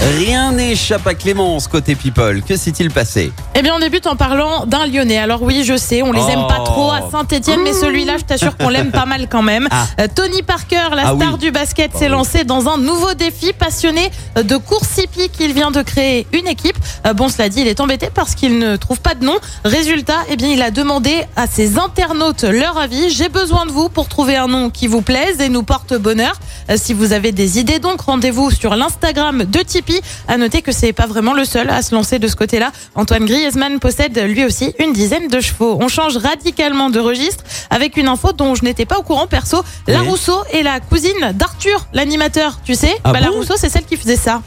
Rien n'échappe à Clémence côté People. Que s'est-il passé Eh bien, on débute en parlant d'un Lyonnais. Alors oui, je sais, on les aime pas Oh. trop à Saint-Etienne, mais celui-là, je t'assure qu'on l'aime pas mal quand même. Ah. Euh, Tony Parker, la Ah star du basket, s'est oui. lancé dans un nouveau défi passionné de course hippique. Il vient de créer une équipe. Euh, bon, cela dit, il est embêté parce qu'il ne trouve pas de nom. Résultat, eh bien, il a demandé à ses internautes leur avis. J'ai besoin de vous pour trouver un nom qui vous plaise et nous porte bonheur. Euh, si vous avez des idées, donc rendez-vous sur l'Instagram de Tipeee. À noter que c'est pas vraiment le seul à se lancer de ce côté-là. Antoine Griezmann possède lui aussi une dizaine de chevaux. On change radicalement de registre avec une info dont je n'étais pas au courant perso. La. Rousseau est la cousine d'Arthur, l'animateur. Tu sais Ah Bah, La Rousseau, c'est celle qui faisait ça.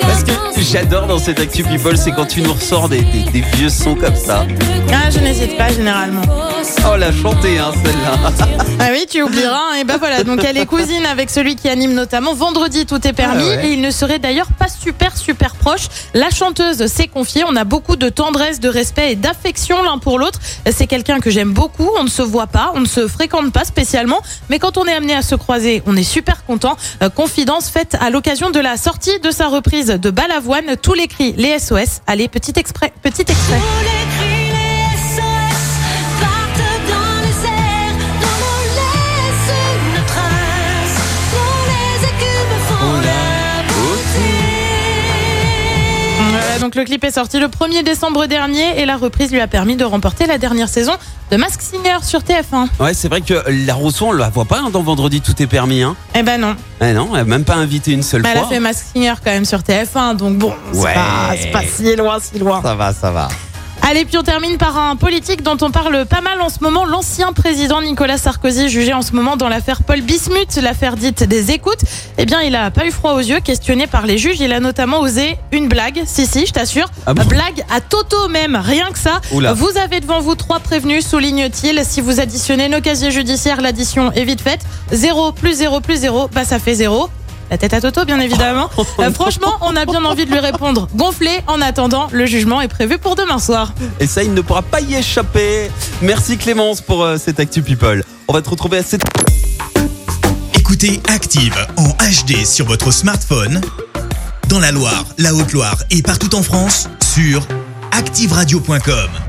Parce que j'adore dans cette actu People, c'est quand tu nous ressors des, des- des vieux sons comme ça. Ah, je n'hésite pas généralement. Oh, la chanter, hein, celle-là. Ah oui, tu oublieras. hein. Et bah voilà, donc elle est cousine avec celui qui anime notamment Vendredi tout est permis. Ah ouais. Et il ne serait d'ailleurs pas super super proche. La chanteuse s'est confiée. On a beaucoup de tendresse, de respect et d'affection l'un pour l'autre. C'est quelqu'un que j'aime beaucoup. On ne se voit pas, on ne se fréquente pas spécialement. Mais quand on est amené à se croiser, on est super content. Euh, confidence faite à l'occasion de la sortie de sa reprise de Balavoine. Tous les cris, les SOS. Allez, petit exprès, petit extrait. Donc le clip est sorti le 1er décembre dernier et la reprise lui a permis de remporter la dernière saison de Mask Singer sur TF1. Ouais, c'est vrai que la Rousseau, on la voit pas hein, dans Vendredi, tout est permis. Hein. Eh ben non, Eh non, elle a même pas invité une seule Mais elle a fois. fait Mask Singer quand même sur TF1, donc bon, c'est Ouais. pas, c'est pas si loin, si loin. Ça va, ça va. Allez, puis on termine par un politique dont on parle pas mal en ce moment, l'ancien président Nicolas Sarkozy, jugé en ce moment dans l'affaire Paul Bismuth, l'affaire dite des écoutes. Eh bien, il a pas eu froid aux yeux, questionné par les juges. Il a notamment osé une blague, si, si, je t'assure. Ah bon blague à Toto même, rien que ça. Oula. Vous avez devant vous trois prévenus, souligne-t-il. Si vous additionnez nos casiers judiciaires, l'addition est vite faite. 0 plus 0 plus 0, bah ça fait 0. La tête à Toto, bien évidemment. Euh, franchement, on a bien envie de lui répondre gonflé. En attendant, le jugement est prévu pour demain soir. Et ça, il ne pourra pas y échapper. Merci Clémence pour euh, cette actu People. On va te retrouver à cette... Écoutez Active en HD sur votre smartphone, dans la Loire, la Haute-Loire et partout en France, sur activeradio.com.